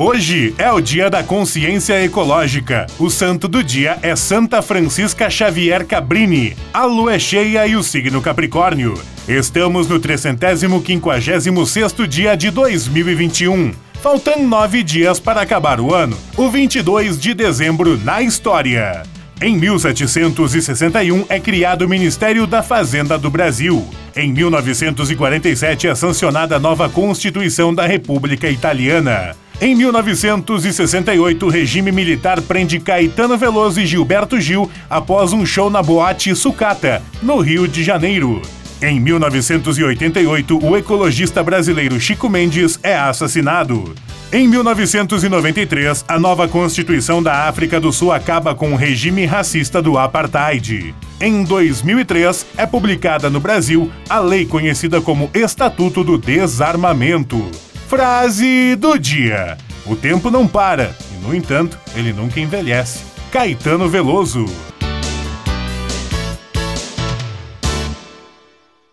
Hoje é o Dia da Consciência Ecológica. O santo do dia é Santa Francisca Xavier Cabrini. A lua é cheia e o signo Capricórnio. Estamos no 356º dia de 2021. Faltam nove dias para acabar o ano. O 22 de dezembro na história. Em 1761 é criado o Ministério da Fazenda do Brasil. Em 1947 é sancionada a nova Constituição da República Italiana. Em 1968, o regime militar prende Caetano Veloso e Gilberto Gil após um show na boate Sucata, no Rio de Janeiro. Em 1988, o ecologista brasileiro Chico Mendes é assassinado. Em 1993, a nova Constituição da África do Sul acaba com o regime racista do apartheid. Em 2003, é publicada no Brasil a lei conhecida como Estatuto do Desarmamento. Frase do dia: O tempo não para, e no entanto, ele nunca envelhece. Caetano Veloso.